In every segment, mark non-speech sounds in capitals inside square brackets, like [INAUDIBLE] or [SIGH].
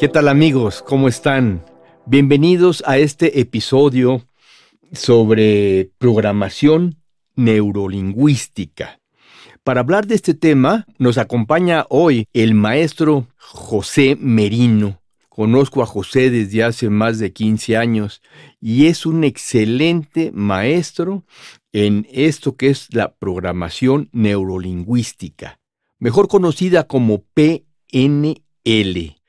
¿Qué tal amigos? ¿Cómo están? Bienvenidos a este episodio sobre programación neurolingüística. Para hablar de este tema nos acompaña hoy el maestro José Merino. Conozco a José desde hace más de 15 años y es un excelente maestro en esto que es la programación neurolingüística, mejor conocida como PNL.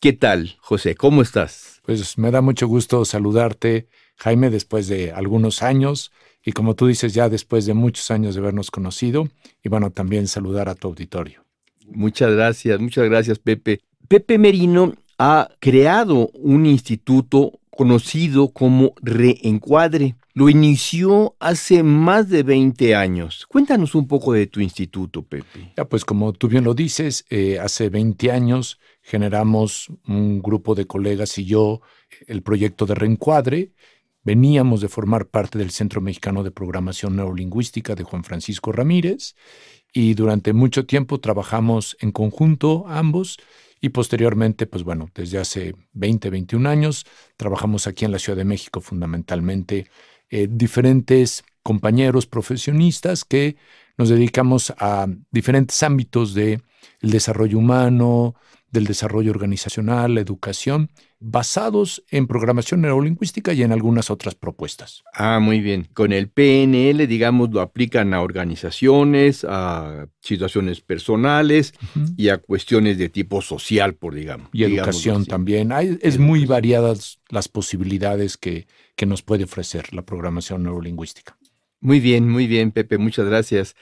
¿Qué tal, José? ¿Cómo estás? Pues me da mucho gusto saludarte, Jaime, después de algunos años y como tú dices, ya después de muchos años de habernos conocido y bueno, también saludar a tu auditorio. Muchas gracias, muchas gracias, Pepe. Pepe Merino ha creado un instituto conocido como Reencuadre. Lo inició hace más de 20 años. Cuéntanos un poco de tu instituto, Pepe. Ya, pues como tú bien lo dices, eh, hace 20 años generamos un grupo de colegas y yo el proyecto de reencuadre. Veníamos de formar parte del Centro Mexicano de Programación Neurolingüística de Juan Francisco Ramírez y durante mucho tiempo trabajamos en conjunto ambos y posteriormente, pues bueno, desde hace 20, 21 años trabajamos aquí en la Ciudad de México fundamentalmente eh, diferentes compañeros profesionistas que nos dedicamos a diferentes ámbitos del desarrollo humano, del desarrollo organizacional, la educación, basados en programación neurolingüística y en algunas otras propuestas. Ah, muy bien. Con el PNL, digamos, lo aplican a organizaciones, a situaciones personales y a cuestiones de tipo social, por digamos. Y educación también. es muy variadas las posibilidades que, que nos puede ofrecer la programación neurolingüística. Muy bien, muy bien, Pepe, muchas gracias.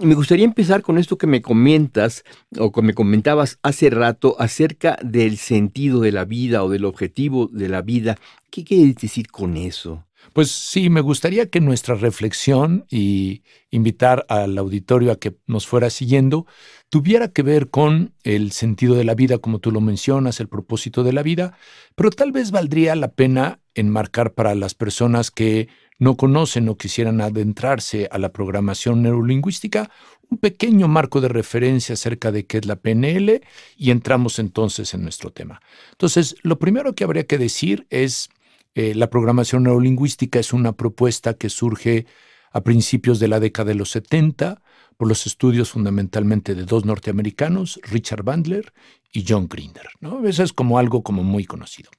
Me gustaría empezar con esto que me comentas o que me comentabas hace rato acerca del sentido de la vida o del objetivo de la vida. ¿Qué quieres decir con eso? Pues sí, me gustaría que nuestra reflexión y invitar al auditorio a que nos fuera siguiendo tuviera que ver con el sentido de la vida, como tú lo mencionas, el propósito de la vida, pero tal vez valdría la pena enmarcar para las personas que no conocen o quisieran adentrarse a la programación neurolingüística, un pequeño marco de referencia acerca de qué es la PNL y entramos entonces en nuestro tema. Entonces, lo primero que habría que decir es, eh, la programación neurolingüística es una propuesta que surge a principios de la década de los 70 por los estudios fundamentalmente de dos norteamericanos, Richard Bandler y John Grinder. ¿no? Eso es como algo como muy conocido.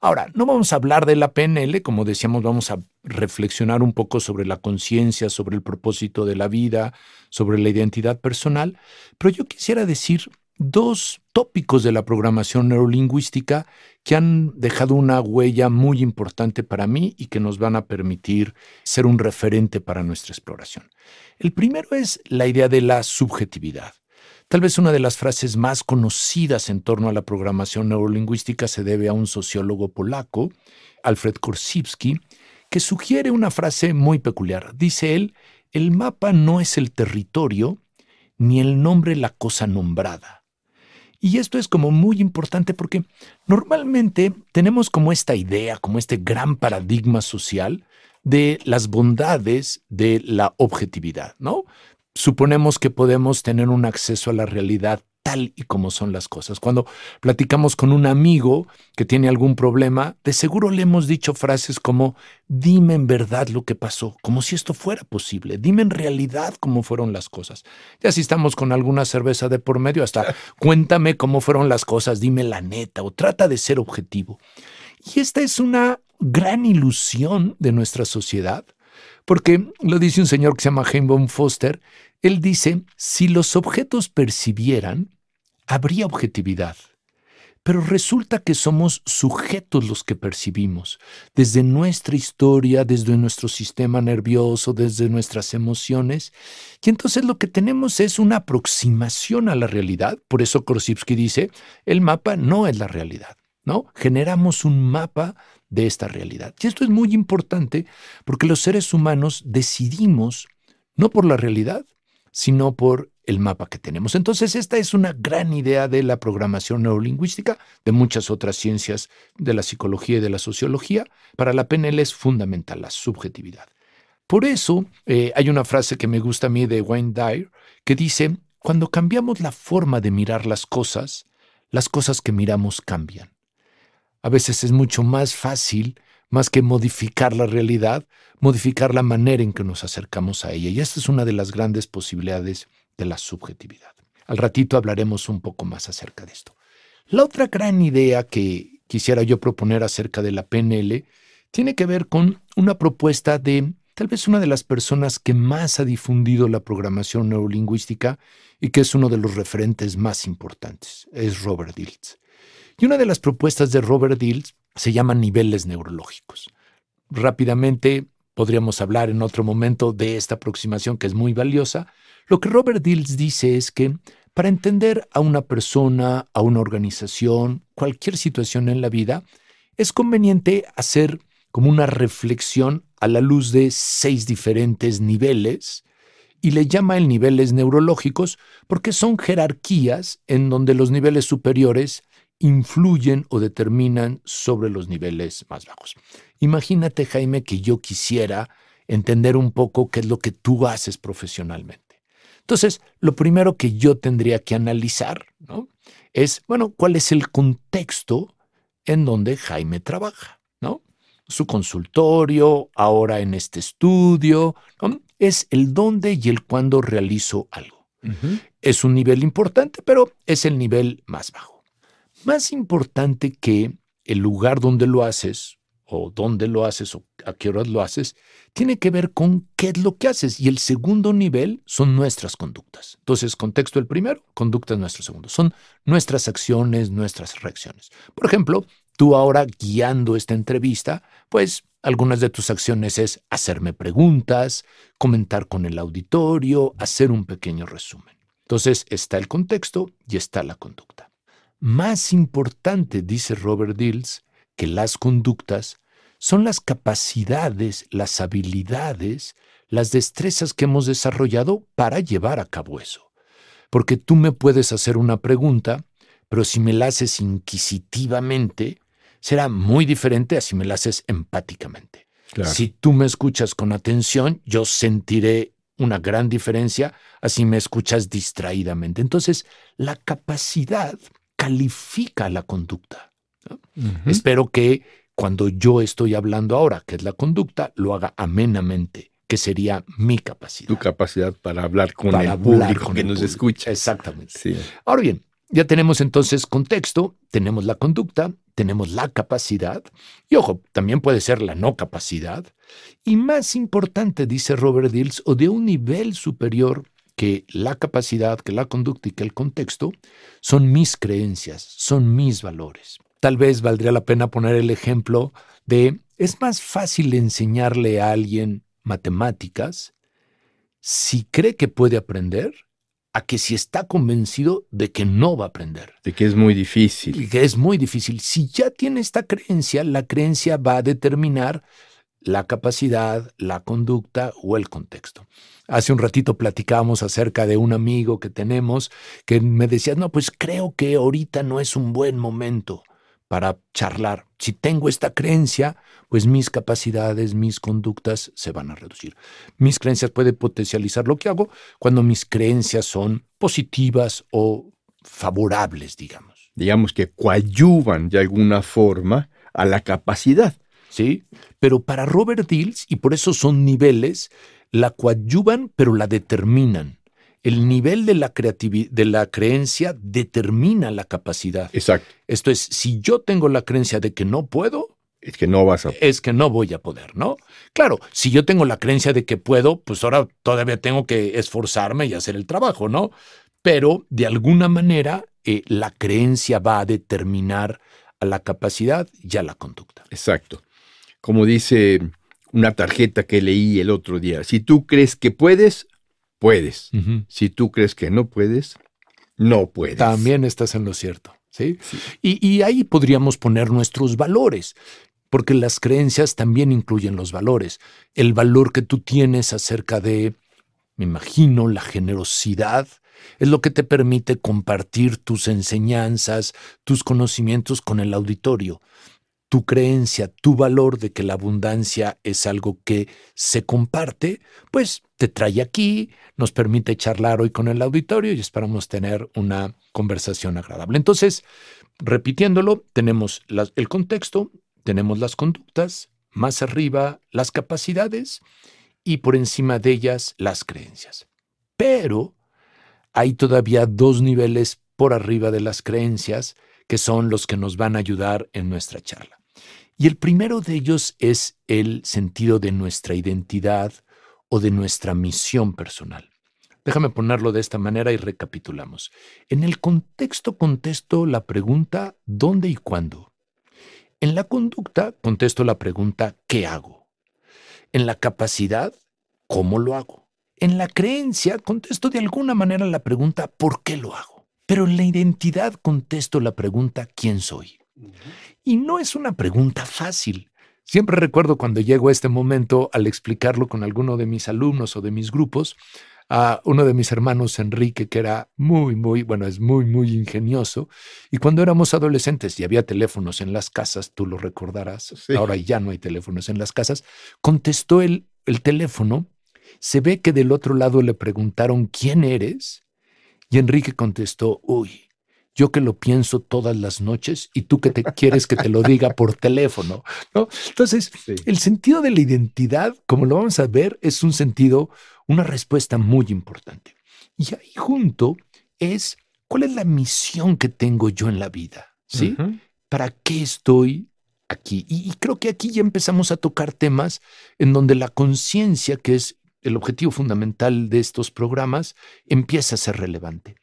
Ahora, no vamos a hablar de la PNL, como decíamos, vamos a reflexionar un poco sobre la conciencia, sobre el propósito de la vida, sobre la identidad personal, pero yo quisiera decir dos tópicos de la programación neurolingüística que han dejado una huella muy importante para mí y que nos van a permitir ser un referente para nuestra exploración. El primero es la idea de la subjetividad. Tal vez una de las frases más conocidas en torno a la programación neurolingüística se debe a un sociólogo polaco, Alfred Korsivsky, que sugiere una frase muy peculiar. Dice él, el mapa no es el territorio, ni el nombre la cosa nombrada y esto es como muy importante porque normalmente tenemos como esta idea, como este gran paradigma social de las bondades de la objetividad, ¿no? Suponemos que podemos tener un acceso a la realidad tal y como son las cosas. Cuando platicamos con un amigo que tiene algún problema, de seguro le hemos dicho frases como, dime en verdad lo que pasó, como si esto fuera posible, dime en realidad cómo fueron las cosas. Ya si estamos con alguna cerveza de por medio, hasta [LAUGHS] cuéntame cómo fueron las cosas, dime la neta o trata de ser objetivo. Y esta es una gran ilusión de nuestra sociedad, porque lo dice un señor que se llama James Foster, él dice, si los objetos percibieran, habría objetividad. Pero resulta que somos sujetos los que percibimos, desde nuestra historia, desde nuestro sistema nervioso, desde nuestras emociones. Y entonces lo que tenemos es una aproximación a la realidad. Por eso Korsivsky dice, el mapa no es la realidad. ¿no? Generamos un mapa de esta realidad. Y esto es muy importante porque los seres humanos decidimos no por la realidad, sino por el mapa que tenemos. Entonces, esta es una gran idea de la programación neurolingüística, de muchas otras ciencias de la psicología y de la sociología. Para la PNL es fundamental la subjetividad. Por eso, eh, hay una frase que me gusta a mí de Wayne Dyer que dice, cuando cambiamos la forma de mirar las cosas, las cosas que miramos cambian. A veces es mucho más fácil, más que modificar la realidad, modificar la manera en que nos acercamos a ella. Y esta es una de las grandes posibilidades de la subjetividad. Al ratito hablaremos un poco más acerca de esto. La otra gran idea que quisiera yo proponer acerca de la PNL tiene que ver con una propuesta de tal vez una de las personas que más ha difundido la programación neurolingüística y que es uno de los referentes más importantes, es Robert Dilts. Y una de las propuestas de Robert Dilts se llama niveles neurológicos. Rápidamente podríamos hablar en otro momento de esta aproximación que es muy valiosa. Lo que Robert Dilts dice es que para entender a una persona, a una organización, cualquier situación en la vida, es conveniente hacer como una reflexión a la luz de seis diferentes niveles y le llama el niveles neurológicos porque son jerarquías en donde los niveles superiores influyen o determinan sobre los niveles más bajos. Imagínate, Jaime, que yo quisiera entender un poco qué es lo que tú haces profesionalmente. Entonces, lo primero que yo tendría que analizar ¿no? es, bueno, cuál es el contexto en donde Jaime trabaja, ¿no? Su consultorio, ahora en este estudio, es el dónde y el cuándo realizo algo. Es un nivel importante, pero es el nivel más bajo. Más importante que el lugar donde lo haces, o dónde lo haces, o a qué horas lo haces, tiene que ver con qué es lo que haces. Y el segundo nivel son nuestras conductas. Entonces, contexto el primero, conducta es nuestro segundo. Son nuestras acciones, nuestras reacciones. Por ejemplo, tú ahora guiando esta entrevista, pues algunas de tus acciones es hacerme preguntas, comentar con el auditorio, hacer un pequeño resumen. Entonces está el contexto y está la conducta. Más importante, dice Robert Dills, que las conductas son las capacidades, las habilidades, las destrezas que hemos desarrollado para llevar a cabo eso. Porque tú me puedes hacer una pregunta, pero si me la haces inquisitivamente, será muy diferente a si me la haces empáticamente. Si tú me escuchas con atención, yo sentiré una gran diferencia a si me escuchas distraídamente. Entonces, la capacidad califica la conducta. Espero que cuando yo estoy hablando ahora, que es la conducta, lo haga amenamente, que sería mi capacidad. Tu capacidad para hablar con el público que nos escucha. Exactamente. Ahora bien, ya tenemos entonces contexto, tenemos la conducta, tenemos la capacidad, y ojo, también puede ser la no capacidad, y más importante, dice Robert Dills, o de un nivel superior que la capacidad, que la conducta y que el contexto son mis creencias, son mis valores. Tal vez valdría la pena poner el ejemplo de, es más fácil enseñarle a alguien matemáticas si cree que puede aprender a que si está convencido de que no va a aprender. De que es muy difícil. Y que es muy difícil. Si ya tiene esta creencia, la creencia va a determinar la capacidad, la conducta o el contexto. Hace un ratito platicábamos acerca de un amigo que tenemos que me decía, no, pues creo que ahorita no es un buen momento para charlar. Si tengo esta creencia, pues mis capacidades, mis conductas se van a reducir. Mis creencias pueden potencializar lo que hago cuando mis creencias son positivas o favorables, digamos. Digamos que coadyuvan de alguna forma a la capacidad. ¿Sí? Pero para Robert Dills, y por eso son niveles, la coadyuvan, pero la determinan. El nivel de la, de la creencia determina la capacidad. Exacto. Esto es, si yo tengo la creencia de que no puedo, es que no vas a. Es que no voy a poder, ¿no? Claro, si yo tengo la creencia de que puedo, pues ahora todavía tengo que esforzarme y hacer el trabajo, ¿no? Pero de alguna manera eh, la creencia va a determinar a la capacidad y a la conducta. Exacto como dice una tarjeta que leí el otro día, si tú crees que puedes, puedes. Si tú crees que no puedes, no puedes. También estás en lo cierto. ¿sí? Y, y ahí podríamos poner nuestros valores, porque las creencias también incluyen los valores. El valor que tú tienes acerca de, me imagino, la generosidad, es lo que te permite compartir tus enseñanzas, tus conocimientos con el auditorio. Tu creencia, tu valor de que la abundancia es algo que se comparte, pues te trae aquí, nos permite charlar hoy con el auditorio y esperamos tener una conversación agradable. Entonces, repitiéndolo, tenemos el contexto, tenemos las conductas, más arriba las capacidades y por encima de ellas las creencias. Pero hay todavía dos niveles por arriba de las creencias que son los que nos van a ayudar en nuestra charla. Y el primero de ellos es el sentido de nuestra identidad o de nuestra misión personal. Déjame ponerlo de esta manera y recapitulamos. En el contexto contesto la pregunta ¿dónde y cuándo? En la conducta contesto la pregunta ¿qué hago? En la capacidad, ¿cómo lo hago? En la creencia contesto de alguna manera la pregunta ¿por qué lo hago? Pero en la identidad contesto la pregunta ¿quién soy? Y no es una pregunta fácil. Siempre recuerdo cuando llego a este momento al explicarlo con alguno de mis alumnos o de mis grupos, a uno de mis hermanos, Enrique, que era muy, muy, bueno, es muy, muy ingenioso. Y cuando éramos adolescentes y había teléfonos en las casas, tú lo recordarás, ahora ya no hay teléfonos en las casas, contestó el, el teléfono se ve que del otro lado le preguntaron ¿quién eres? Y Enrique contestó, uy, yo que lo pienso todas las noches y tú que te quieres que te lo diga por teléfono. ¿no? Entonces, el sentido de la identidad, como lo vamos a ver, es un sentido, una respuesta muy importante. Y ahí junto es, ¿cuál es la misión que tengo yo en la vida? ¿Sí? ¿Para qué estoy aquí? y creo que aquí ya empezamos a tocar temas en donde la conciencia, que es el objetivo fundamental de estos programas empieza a ser relevante.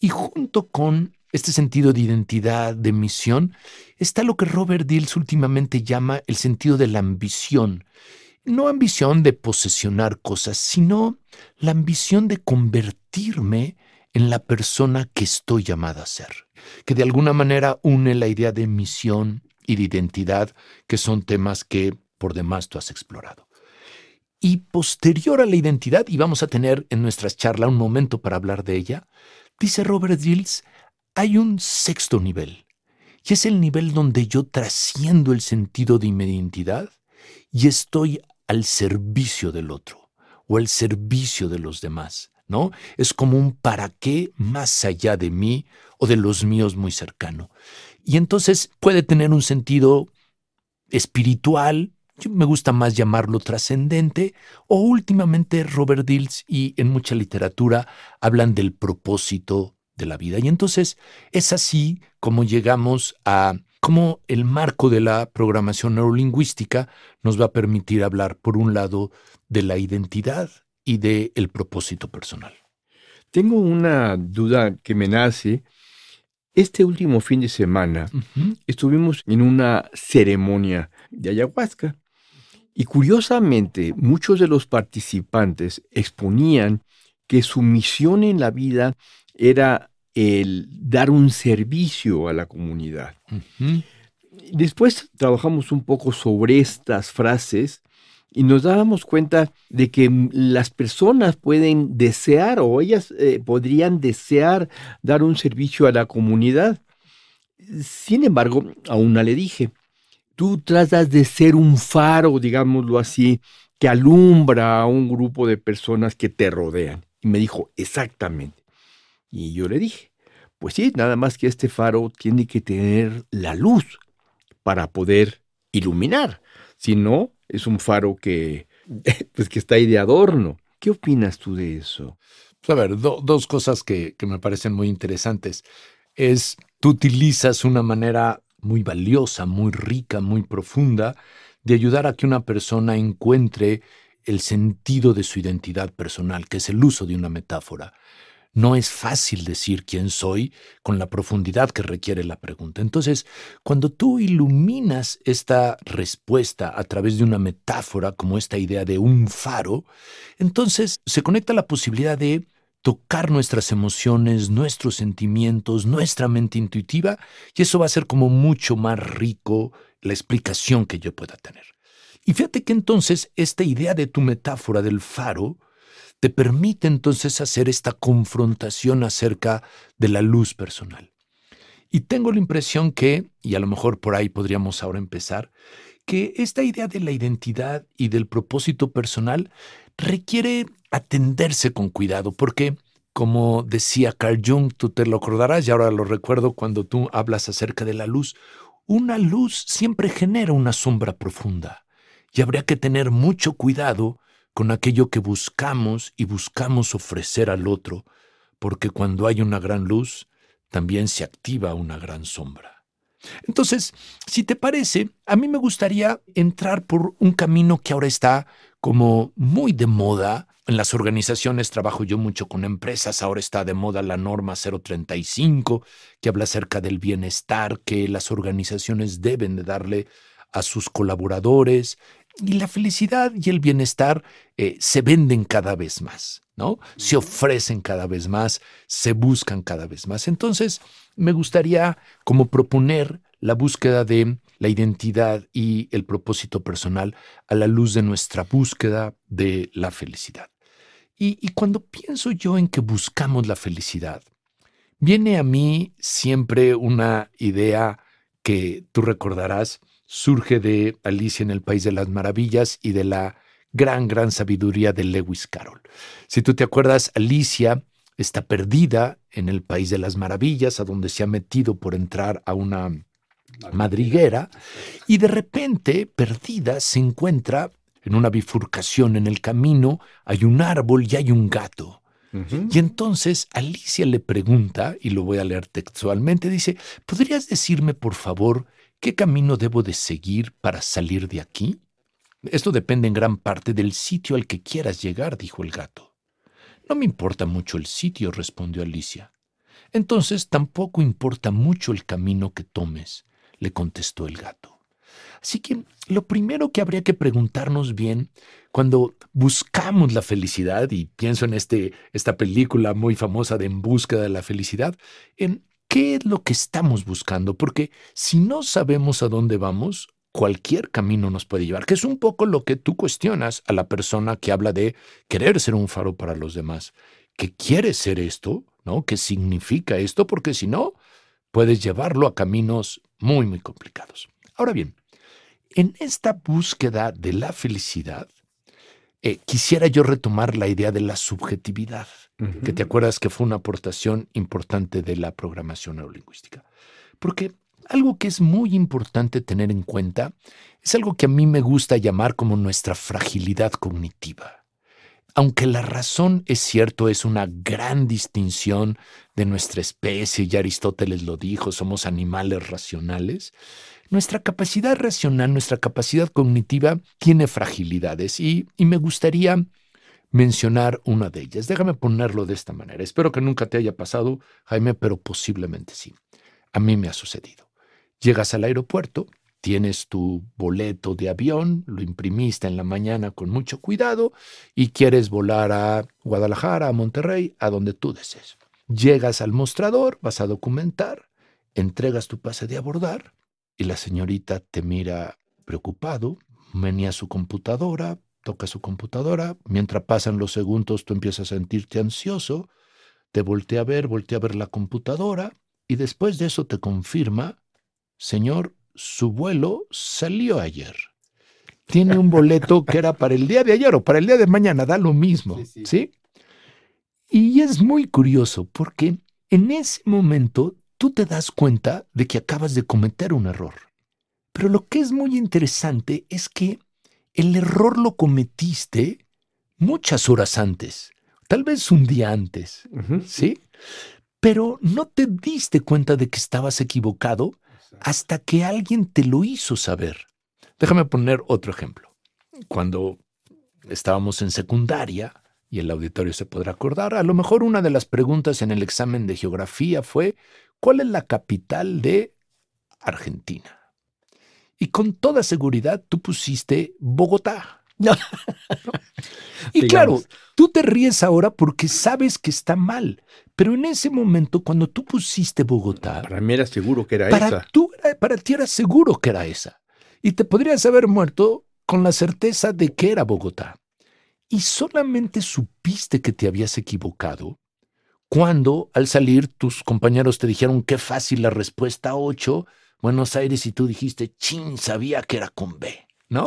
Y junto con este sentido de identidad, de misión, está lo que Robert Dills últimamente llama el sentido de la ambición. No ambición de posesionar cosas, sino la ambición de convertirme en la persona que estoy llamada a ser, que de alguna manera une la idea de misión y de identidad, que son temas que por demás tú has explorado. Y posterior a la identidad, y vamos a tener en nuestras charlas un momento para hablar de ella, dice Robert Dills, hay un sexto nivel, y es el nivel donde yo trasciendo el sentido de mi identidad y estoy al servicio del otro o al servicio de los demás, ¿no? Es como un para qué más allá de mí o de los míos muy cercano. Y entonces puede tener un sentido espiritual, me gusta más llamarlo trascendente, o últimamente Robert Dills y en mucha literatura hablan del propósito de la vida. Y entonces es así como llegamos a cómo el marco de la programación neurolingüística nos va a permitir hablar, por un lado, de la identidad y del el propósito personal. Tengo una duda que me nace. Este último fin de semana estuvimos en una ceremonia de ayahuasca y curiosamente, muchos de los participantes exponían que su misión en la vida era el dar un servicio a la comunidad. Después trabajamos un poco sobre estas frases y nos dábamos cuenta de que las personas pueden desear o ellas eh, podrían desear dar un servicio a la comunidad. Sin embargo, a una le dije, tú tratas de ser un faro, digámoslo así, que alumbra a un grupo de personas que te rodean. Y me dijo, exactamente. Y yo le dije, pues sí, nada más que este faro tiene que tener la luz para poder iluminar. Si no, es un faro que, [LAUGHS] pues que está ahí de adorno. ¿Qué opinas tú de eso? Pues a ver, dos cosas que, que me parecen muy interesantes. Es, tú utilizas una manera muy valiosa, muy rica, muy profunda, de ayudar a que una persona encuentre el sentido de su identidad personal, que es el uso de una metáfora. No es fácil decir quién soy con la profundidad que requiere la pregunta. Entonces, cuando tú iluminas esta respuesta a través de una metáfora como esta idea de un faro, entonces se conecta la posibilidad de tocar nuestras emociones, nuestros sentimientos, nuestra mente intuitiva, y eso va a ser como mucho más rico la explicación que yo pueda tener. Y fíjate que entonces esta idea de tu metáfora del faro te permite entonces hacer esta confrontación acerca de la luz personal. Y tengo la impresión que, y a lo mejor por ahí podríamos ahora empezar, que esta idea de la identidad y del propósito personal requiere atenderse con cuidado, porque, como decía Carl Jung, tú te lo acordarás y ahora lo recuerdo cuando tú hablas acerca de la luz, una luz siempre genera una sombra profunda y habría que tener mucho cuidado con aquello que buscamos y buscamos ofrecer al otro, porque cuando hay una gran luz, también se activa una gran sombra. Entonces, si te parece, a mí me gustaría entrar por un camino que ahora está como muy de moda. En las organizaciones trabajo yo mucho con empresas, ahora está de moda la norma 035, que habla acerca del bienestar que las organizaciones deben de darle a sus colaboradores. Y la felicidad y el bienestar eh, se venden cada vez más, ¿no? Se ofrecen cada vez más, se buscan cada vez más. Entonces, me gustaría como proponer la búsqueda de la identidad y el propósito personal a la luz de nuestra búsqueda de la felicidad. Y, y cuando pienso yo en que buscamos la felicidad, viene a mí siempre una idea que tú recordarás, surge de Alicia en el País de las Maravillas y de la gran, gran sabiduría de Lewis Carroll. Si tú te acuerdas, Alicia está perdida en el País de las Maravillas, a donde se ha metido por entrar a una madriguera, y de repente, perdida, se encuentra en una bifurcación en el camino, hay un árbol y hay un gato. Y entonces Alicia le pregunta, y lo voy a leer textualmente, dice, ¿podrías decirme, por favor, qué camino debo de seguir para salir de aquí? Esto depende en gran parte del sitio al que quieras llegar, dijo el gato. No me importa mucho el sitio, respondió Alicia. Entonces tampoco importa mucho el camino que tomes, le contestó el gato. Así que lo primero que habría que preguntarnos bien cuando buscamos la felicidad, y pienso en este, esta película muy famosa de En búsqueda de la felicidad, en qué es lo que estamos buscando, porque si no sabemos a dónde vamos, cualquier camino nos puede llevar, que es un poco lo que tú cuestionas a la persona que habla de querer ser un faro para los demás. ¿Qué quiere ser esto? ¿No? ¿Qué significa esto? Porque si no, puedes llevarlo a caminos muy, muy complicados. Ahora bien, en esta búsqueda de la felicidad, eh, quisiera yo retomar la idea de la subjetividad, que te acuerdas que fue una aportación importante de la programación neurolingüística. Porque algo que es muy importante tener en cuenta es algo que a mí me gusta llamar como nuestra fragilidad cognitiva. Aunque la razón es cierto, es una gran distinción de nuestra especie, y Aristóteles lo dijo, somos animales racionales, nuestra capacidad racional, nuestra capacidad cognitiva tiene fragilidades y, me gustaría mencionar una de ellas. Déjame ponerlo de esta manera. Espero que nunca te haya pasado, Jaime, pero posiblemente sí. A mí me ha sucedido. Llegas al aeropuerto, tienes tu boleto de avión, lo imprimiste en la mañana con mucho cuidado y quieres volar a Guadalajara, a Monterrey, a donde tú desees. Llegas al mostrador, vas a documentar, entregas tu pase de abordar y la señorita te mira preocupado, venía su computadora, toca su computadora, mientras pasan los segundos tú empiezas a sentirte ansioso, te voltea a ver, voltea a ver la computadora y después de eso te confirma, señor, su vuelo salió ayer. Tiene un boleto que era para el día de ayer o para el día de mañana, da lo mismo, ¿sí? ¿sí? Y es muy curioso porque en ese momento tú te das cuenta de que acabas de cometer un error. Pero lo que es muy interesante es que el error lo cometiste muchas horas antes, tal vez un día antes, ¿sí? Pero no te diste cuenta de que estabas equivocado hasta que alguien te lo hizo saber. Déjame poner otro ejemplo. Cuando estábamos en secundaria, y el auditorio se podrá acordar, a lo mejor una de las preguntas en el examen de geografía fue ¿Cuál es la capital de Argentina? Y con toda seguridad tú pusiste Bogotá. [LAUGHS] Y claro, tú te ríes ahora porque sabes que está mal, pero en ese momento cuando tú pusiste Bogotá... Para mí era seguro que era para esa. Tú, para ti era seguro que era esa. Y te podrías haber muerto con la certeza de que era Bogotá. Y solamente supiste que te habías equivocado cuando al salir tus compañeros te dijeron qué fácil la respuesta 8, Buenos Aires, y tú dijiste, chin, sabía que era con B, ¿no?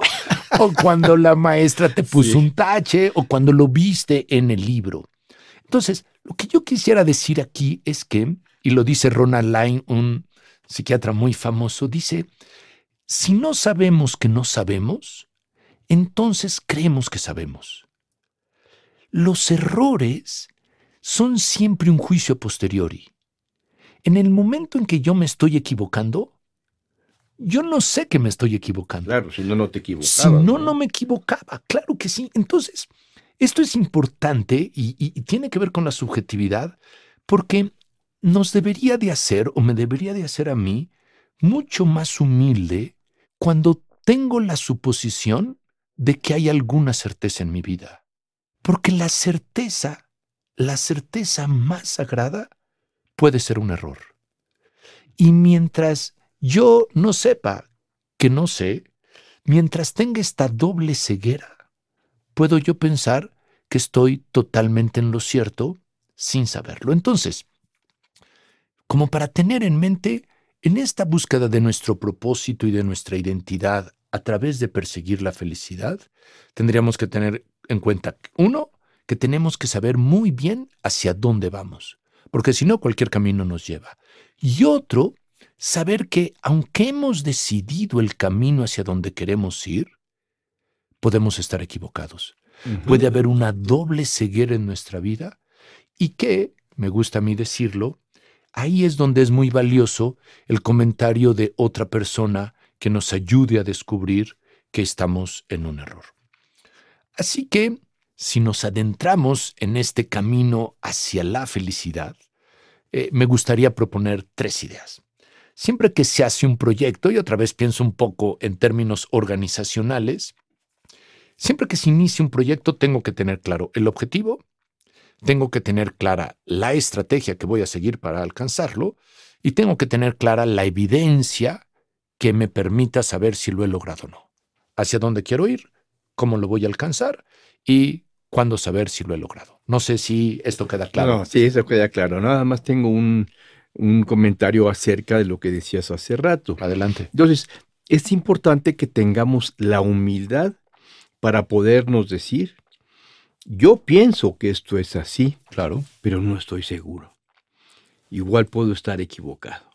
o cuando la maestra te puso Sí. un tache, o cuando lo viste en el libro. Entonces, lo que yo quisiera decir aquí es que, y lo dice Ronald Lyne, un psiquiatra muy famoso, dice, si no sabemos que no sabemos, entonces creemos que sabemos. Los errores son siempre un juicio a posteriori. En el momento en que yo me estoy equivocando, yo no sé que me estoy equivocando. Claro, si no, no te equivocabas. Si no, no me equivocaba. Claro que sí. Entonces, esto es importante y, y- y tiene que ver con la subjetividad porque nos debería de hacer, o me debería de hacer a mí, mucho más humilde cuando tengo la suposición de que hay alguna certeza en mi vida. Porque la certeza, la certeza más sagrada, puede ser un error. Y mientras yo no sepa que no sé, mientras tenga esta doble ceguera, puedo yo pensar que estoy totalmente en lo cierto sin saberlo. Entonces, como para tener en mente, en esta búsqueda de nuestro propósito y de nuestra identidad a través de perseguir la felicidad, tendríamos que tener en cuenta, uno, que tenemos que saber muy bien hacia dónde vamos, porque si no, cualquier camino nos lleva. Y otro, saber que aunque hemos decidido el camino hacia donde queremos ir, podemos estar equivocados. Puede haber una doble ceguera en nuestra vida y que, me gusta a mí decirlo, ahí es donde es muy valioso el comentario de otra persona que nos ayude a descubrir que estamos en un error. Así que, si nos adentramos en este camino hacia la felicidad, eh, me gustaría proponer tres ideas. Siempre que se hace un proyecto, y otra vez pienso un poco en términos organizacionales, siempre que se inicia un proyecto tengo que tener claro el objetivo, tengo que tener clara la estrategia que voy a seguir para alcanzarlo y tengo que tener clara la evidencia que me permita saber si lo he logrado o no. Hacia dónde quiero ir, cómo lo voy a alcanzar y cuándo saber si lo he logrado. No sé si esto queda claro. No, sí, eso queda claro. Nada más tengo un, un comentario acerca de lo que decías hace rato. Adelante. Entonces, es importante que tengamos la humildad para podernos decir, yo pienso que esto es así, Claro. pero no estoy seguro. Igual puedo estar equivocado.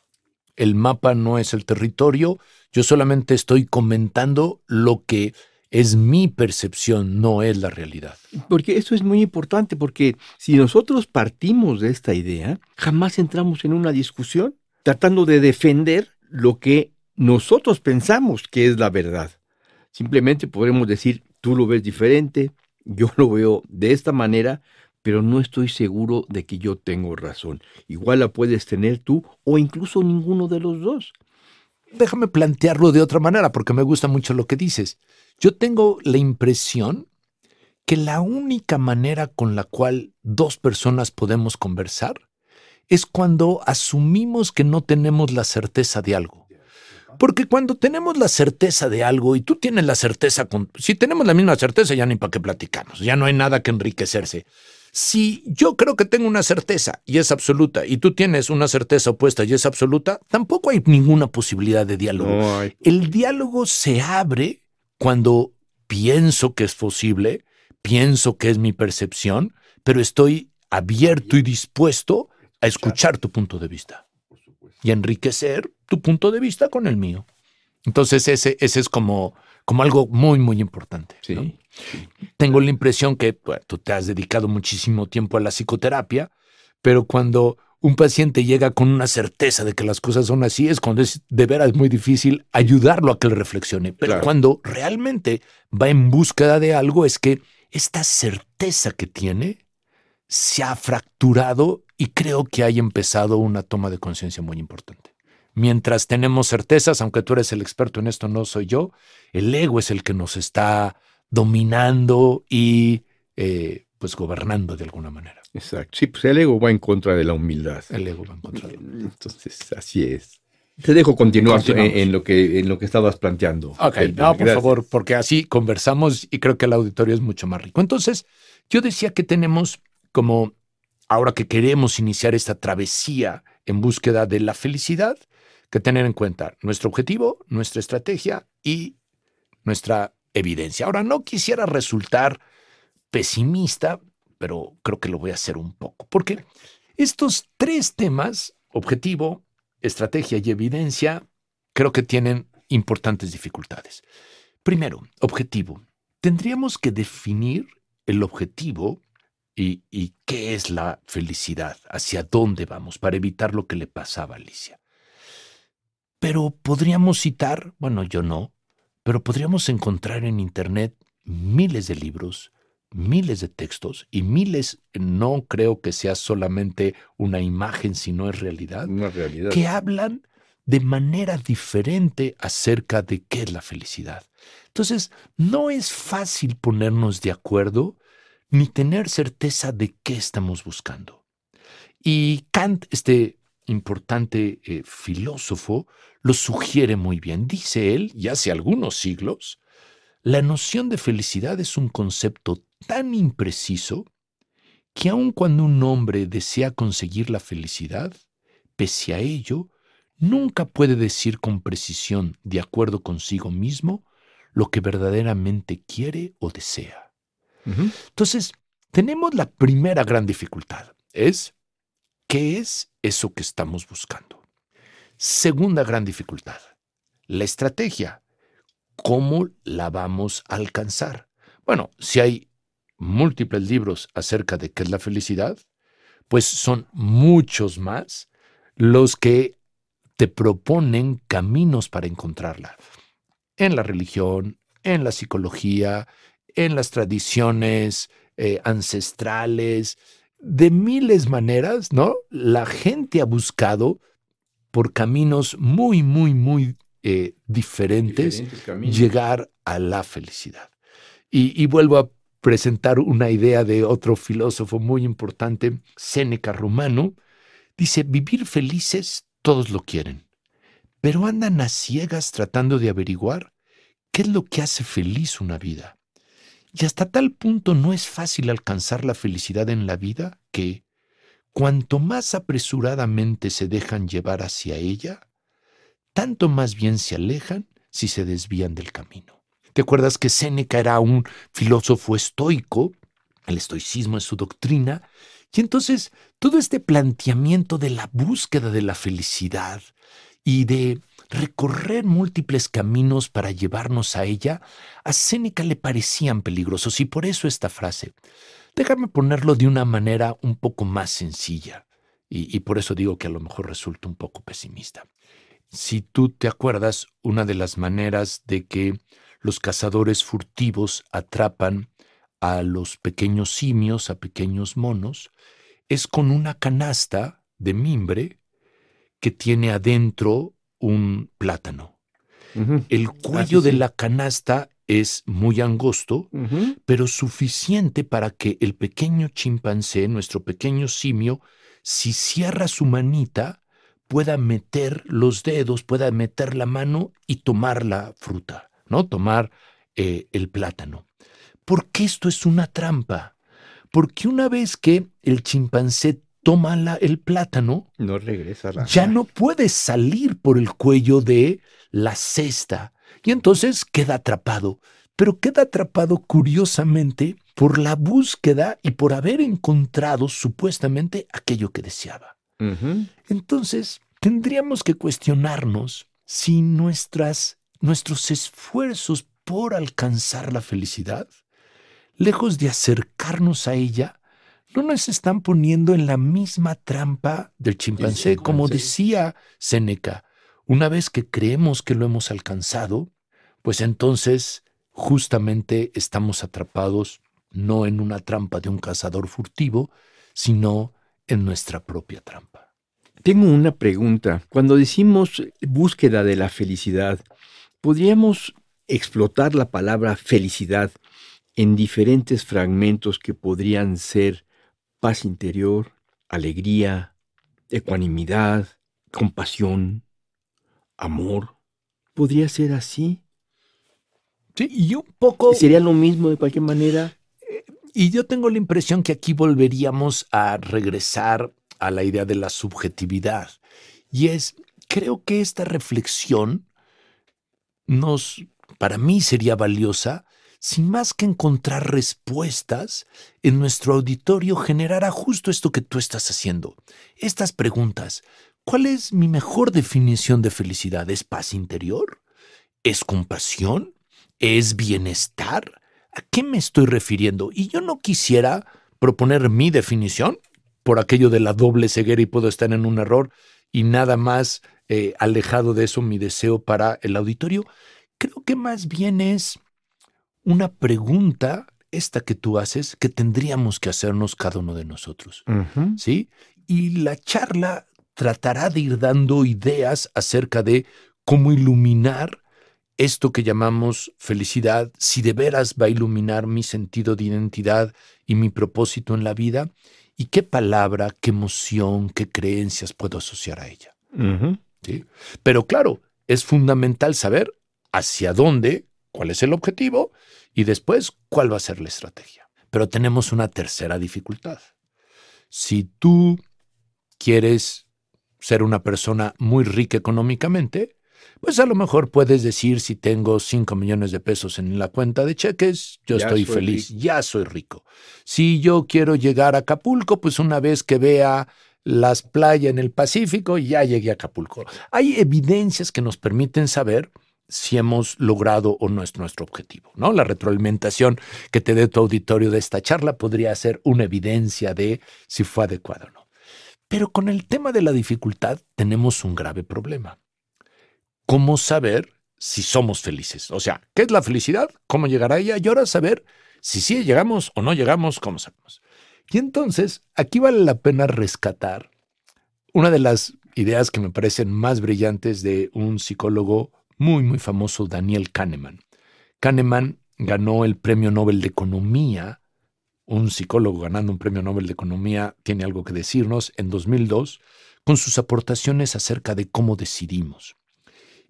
El mapa no es el territorio, yo solamente estoy comentando lo que es mi percepción, no es la realidad. Porque eso es muy importante, porque si nosotros partimos de esta idea, jamás entramos en una discusión tratando de defender lo que nosotros pensamos que es la verdad. Simplemente podremos decir, tú lo ves diferente, yo lo veo de esta manera, pero no estoy seguro de que yo tengo razón. Igual la puedes tener tú o incluso ninguno de los dos. Déjame plantearlo de otra manera porque me gusta mucho lo que dices. Yo tengo la impresión que la única manera con la cual dos personas podemos conversar es cuando asumimos que no tenemos la certeza de algo. Porque cuando tenemos la certeza de algo y tú tienes la certeza, con, si tenemos la misma certeza ya ni para qué platicamos, ya no hay nada que enriquecerse. Si yo creo que tengo una certeza y es absoluta y tú tienes una certeza opuesta y es absoluta, tampoco hay ninguna posibilidad de diálogo. No El diálogo se abre cuando pienso que es posible, pienso que es mi percepción, pero estoy abierto y dispuesto a escuchar tu punto de vista y enriquecer tu punto de vista con el mío. Entonces ese, ese es como, como algo muy, muy importante. Sí. ¿no? Tengo la impresión que bueno, tú te has dedicado muchísimo tiempo a la psicoterapia, pero cuando un paciente llega con una certeza de que las cosas son así, es cuando es de veras muy difícil ayudarlo a que le reflexione. Pero Claro. cuando realmente va en búsqueda de algo, es que esta certeza que tiene se ha fracturado y creo que hay empezado una toma de conciencia muy importante. Mientras tenemos certezas, aunque tú eres el experto en esto, no soy yo, el ego es el que nos está dominando y eh, pues gobernando de alguna manera. Exacto. Sí, pues el ego va en contra de la humildad. El ego va en contra. De la humildad. Entonces, así es. Te dejo continuar en, lo que, en lo que estabas planteando. Ok, no, por favor, porque así conversamos y creo que el auditorio es mucho más rico. Entonces, yo decía que tenemos como, ahora que queremos iniciar esta travesía en búsqueda de la felicidad, que tener en cuenta nuestro objetivo, nuestra estrategia y nuestra evidencia. Ahora, no quisiera resultar pesimista, pero creo que lo voy a hacer un poco, porque estos tres temas, objetivo, estrategia y evidencia, creo que tienen importantes dificultades. Primero, objetivo. Tendríamos que definir el objetivo y, qué es la felicidad, hacia dónde vamos, para evitar lo que le pasaba a Alicia. Pero podríamos citar, bueno, yo no, pero podríamos encontrar en Internet miles de libros, miles de textos y miles, no creo que sea solamente una imagen, sino es realidad, realidad, que hablan de manera diferente acerca de qué es la felicidad. Entonces, no es fácil ponernos de acuerdo ni tener certeza de qué estamos buscando. Y Kant, este importante eh, filósofo, lo sugiere muy bien. Dice él, ya hace algunos siglos, la noción de felicidad es un concepto tan impreciso que aun cuando un hombre desea conseguir la felicidad, pese a ello, nunca puede decir con precisión, de acuerdo consigo mismo, lo que verdaderamente quiere o desea. Entonces, tenemos la primera gran dificultad, es ¿qué es eso que estamos buscando? Segunda gran dificultad, la estrategia. ¿Cómo la vamos a alcanzar? Bueno, si hay múltiples libros acerca de qué es la felicidad, pues son muchos más los que te proponen caminos para encontrarla. En la religión, en la psicología, en las tradiciones eh, ancestrales, de miles maneras, ¿no? La gente ha buscado por caminos muy, muy, muy eh, diferentes, llegar a la felicidad. Y, y, vuelvo a presentar una idea de otro filósofo muy importante, Séneca Romano, dice, vivir felices todos lo quieren, pero andan a ciegas tratando de averiguar qué es lo que hace feliz una vida. Y hasta tal punto no es fácil alcanzar la felicidad en la vida que, cuanto más apresuradamente se dejan llevar hacia ella, tanto más bien se alejan si se desvían del camino. ¿Te acuerdas que Séneca era un filósofo estoico? El estoicismo es su doctrina. Y entonces todo este planteamiento de la búsqueda de la felicidad y de recorrer múltiples caminos para llevarnos a ella, a Séneca le parecían peligrosos y por eso esta frase. Déjame ponerlo de una manera un poco más sencilla y, y por eso digo que a lo mejor resulta un poco pesimista. Si tú te acuerdas, una de las maneras de que los cazadores furtivos atrapan a los pequeños simios, a pequeños monos, es con una canasta de mimbre que tiene adentro un plátano. El cuello de la canasta es muy angosto, pero suficiente para que el pequeño chimpancé, nuestro pequeño simio, si cierra su manita, pueda meter los dedos, pueda meter la mano y tomar la fruta. ¿no? Tomar eh, el plátano. ¿Por qué esto es una trampa? Porque una vez que el chimpancé toma la, el plátano, no regresa ya no puede salir por el cuello de la cesta y entonces queda atrapado. Pero queda atrapado curiosamente por la búsqueda y por haber encontrado supuestamente aquello que deseaba. Entonces, tendríamos que cuestionarnos si nuestras nuestros esfuerzos por alcanzar la felicidad, lejos de acercarnos a ella, no nos están poniendo en la misma trampa del chimpancé, como decía Séneca. Una vez que creemos que lo hemos alcanzado, pues entonces justamente estamos atrapados no en una trampa de un cazador furtivo, sino en nuestra propia trampa. Tengo una pregunta. Cuando decimos búsqueda de la felicidad, podríamos explotar la palabra felicidad en diferentes fragmentos que podrían ser paz interior, alegría, ecuanimidad, compasión, amor. ¿Podría ser así? Sí, y un poco... ¿Sería lo mismo de cualquier manera? Y yo tengo la impresión que aquí volveríamos a regresar a la idea de la subjetividad. Y es, creo que esta reflexión nos, para mí sería valiosa sin más que encontrar respuestas en nuestro auditorio generará justo esto que tú estás haciendo. Estas preguntas. ¿Cuál es mi mejor definición de felicidad? ¿Es paz interior? ¿Es compasión? ¿Es bienestar? ¿A qué me estoy refiriendo? Y yo no quisiera proponer mi definición por aquello de la doble ceguera y puedo estar en un error y nada más eh, alejado de eso mi deseo para el auditorio. Creo que más bien es una pregunta, esta que tú haces, que tendríamos que hacernos cada uno de nosotros. ¿Sí? Y la charla tratará de ir dando ideas acerca de cómo iluminar esto que llamamos felicidad, si de veras va a iluminar mi sentido de identidad y mi propósito en la vida, y qué palabra, qué emoción, qué creencias puedo asociar a ella. ¿Sí? Pero claro, es fundamental saber hacia dónde cuál es el objetivo y después cuál va a ser la estrategia. Pero tenemos una tercera dificultad. Si tú quieres ser una persona muy rica económicamente, pues a lo mejor puedes decir si tengo 5 millones de pesos en la cuenta de cheques, yo estoy feliz, ya soy rico. Si yo quiero llegar a Acapulco, pues una vez que vea las playas en el Pacífico, ya llegué a Acapulco. Hay evidencias que nos permiten saber si hemos logrado o no es nuestro objetivo. ¿no? La retroalimentación que te dé tu auditorio de esta charla podría ser una evidencia de si fue adecuado o no. Pero con el tema de la dificultad tenemos un grave problema. ¿Cómo saber si somos felices? O sea, ¿qué es la felicidad? ¿Cómo llegar a ella? Y ahora saber si sí llegamos o no llegamos, ¿cómo sabemos? Y entonces, aquí vale la pena rescatar una de las ideas que me parecen más brillantes de un psicólogo muy, muy famoso Daniel Kahneman. Kahneman ganó el Premio Nobel de Economía. Un psicólogo ganando un Premio Nobel de Economía tiene algo que decirnos en 2002 con sus aportaciones acerca de cómo decidimos.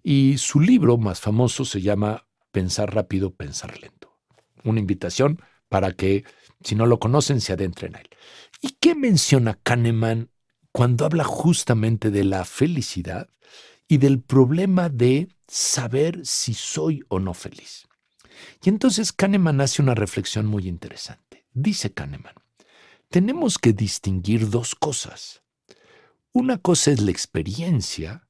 Y su libro más famoso se llama Pensar rápido, pensar lento. Una invitación para que, si no lo conocen, se adentren a él. ¿Y qué menciona Kahneman cuando habla justamente de la felicidad y del problema de saber si soy o no feliz. Y entonces Kahneman hace una reflexión muy interesante. Dice Kahneman, tenemos que distinguir dos cosas. Una cosa es la experiencia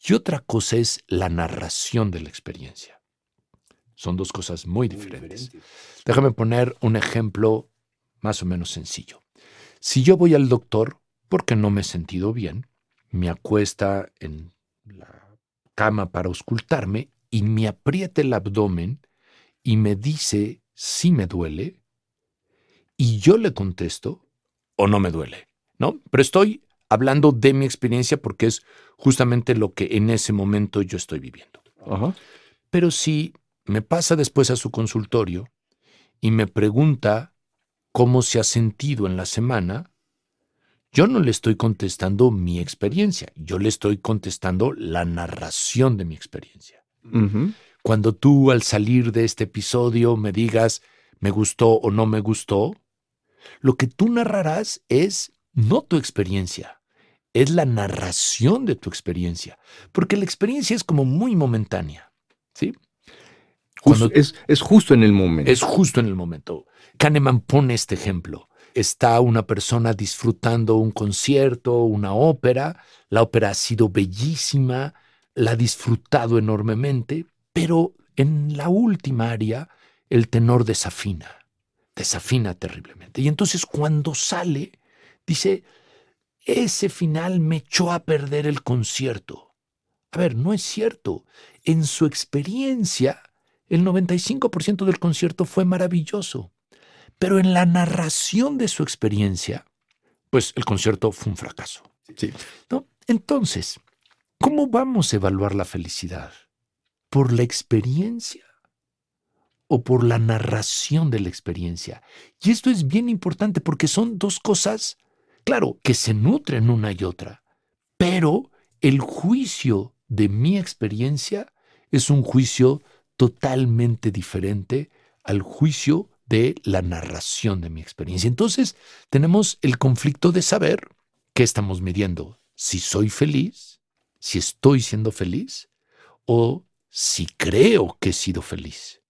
y otra cosa es la narración de la experiencia. Son dos cosas muy diferentes. Déjame poner un ejemplo más o menos sencillo. Si yo voy al doctor porque no me he sentido bien, me acuesta en la cama para auscultarme y me aprieta el abdomen y me dice si me duele y yo le contesto o no me duele, ¿no? Pero estoy hablando de mi experiencia porque es justamente lo que en ese momento yo estoy viviendo. Pero si me pasa después a su consultorio y me pregunta cómo se ha sentido en la semana, yo no le estoy contestando mi experiencia, yo le estoy contestando la narración de mi experiencia. Cuando tú al salir de este episodio me digas me gustó o no me gustó, lo que tú narrarás es no tu experiencia, es la narración de tu experiencia, porque la experiencia es como muy momentánea, ¿sí? es, es justo en el momento. Es justo en el momento. Kahneman pone este ejemplo está una persona disfrutando un concierto, una ópera, la ópera ha sido bellísima, la ha disfrutado enormemente, pero en la última área el tenor desafina, desafina terriblemente. Y entonces cuando sale, dice, ese final me echó a perder el concierto. A ver, no es cierto. En su experiencia, el 95% del concierto fue maravilloso. Pero en la narración de su experiencia, pues el concierto fue un fracaso. Sí. ¿no? Entonces, ¿cómo vamos a evaluar la felicidad? ¿Por la experiencia o por la narración de la experiencia. Y esto es bien importante porque son dos cosas, claro, que se nutren una y otra, pero el juicio de mi experiencia es un juicio totalmente diferente al juicio de la narración de mi experiencia. Entonces, tenemos el conflicto de saber qué estamos midiendo, si soy feliz, si estoy siendo feliz o si creo que he sido feliz.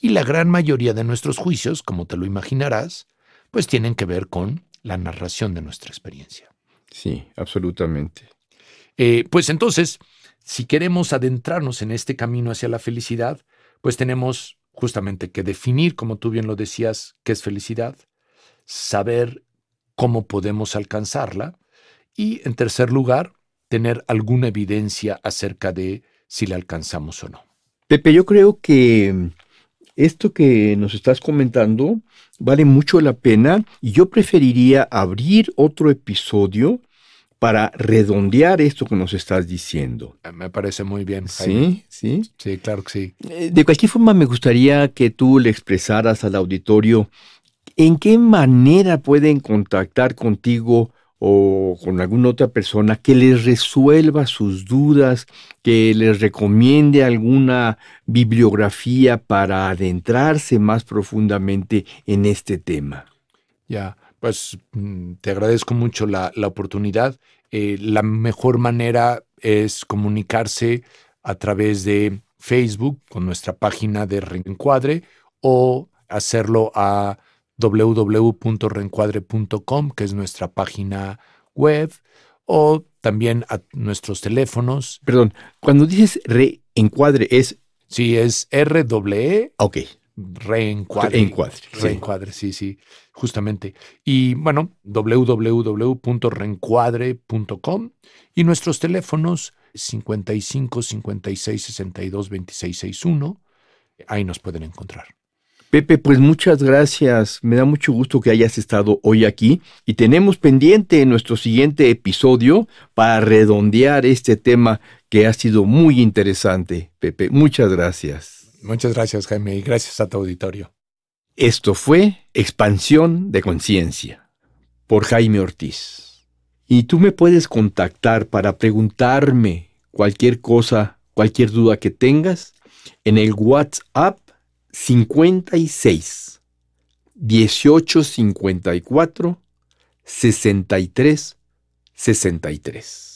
Y la gran mayoría de nuestros juicios, como te lo imaginarás, pues tienen que ver con la narración de nuestra experiencia. Sí, absolutamente. Eh, pues entonces, si queremos adentrarnos en este camino hacia la felicidad, pues tenemos justamente que definir, como tú bien lo decías, qué es felicidad, saber cómo podemos alcanzarla y, en tercer lugar, tener alguna evidencia acerca de si la alcanzamos o no. Pepe, yo creo que esto que nos estás comentando vale mucho la pena y yo preferiría abrir otro episodio para redondear esto que nos estás diciendo. Eh, me parece muy bien. Sí, sí. Sí, claro que sí. Eh, de cualquier forma, me gustaría que tú le expresaras al auditorio en qué manera pueden contactar contigo o con alguna otra persona que les resuelva sus dudas, que les recomiende alguna bibliografía para adentrarse más profundamente en este tema. Ya, pues te agradezco mucho la, oportunidad. Eh, la mejor manera es comunicarse a través de Facebook con nuestra página de Reencuadre o hacerlo a www.reencuadre.com, que es nuestra página web, o también a nuestros teléfonos. Perdón, cuando dices reencuadre es... Sí, es R E. Ok. Reencuadre. Reencuadre. Reencuadre, sí, sí, justamente. Y bueno, www.reencuadre.com y nuestros teléfonos 55 56 62 26 61. Ahí nos pueden encontrar. Pepe, pues muchas gracias. Me da mucho gusto que hayas estado hoy aquí y tenemos pendiente nuestro siguiente episodio para redondear este tema que ha sido muy interesante. Pepe, muchas gracias. Muchas gracias, Jaime, y gracias a tu auditorio. Esto fue Expansión de Conciencia por Jaime Ortiz. Y tú me puedes contactar para preguntarme cualquier cosa, cualquier duda que tengas en el WhatsApp 56 1854 63 63.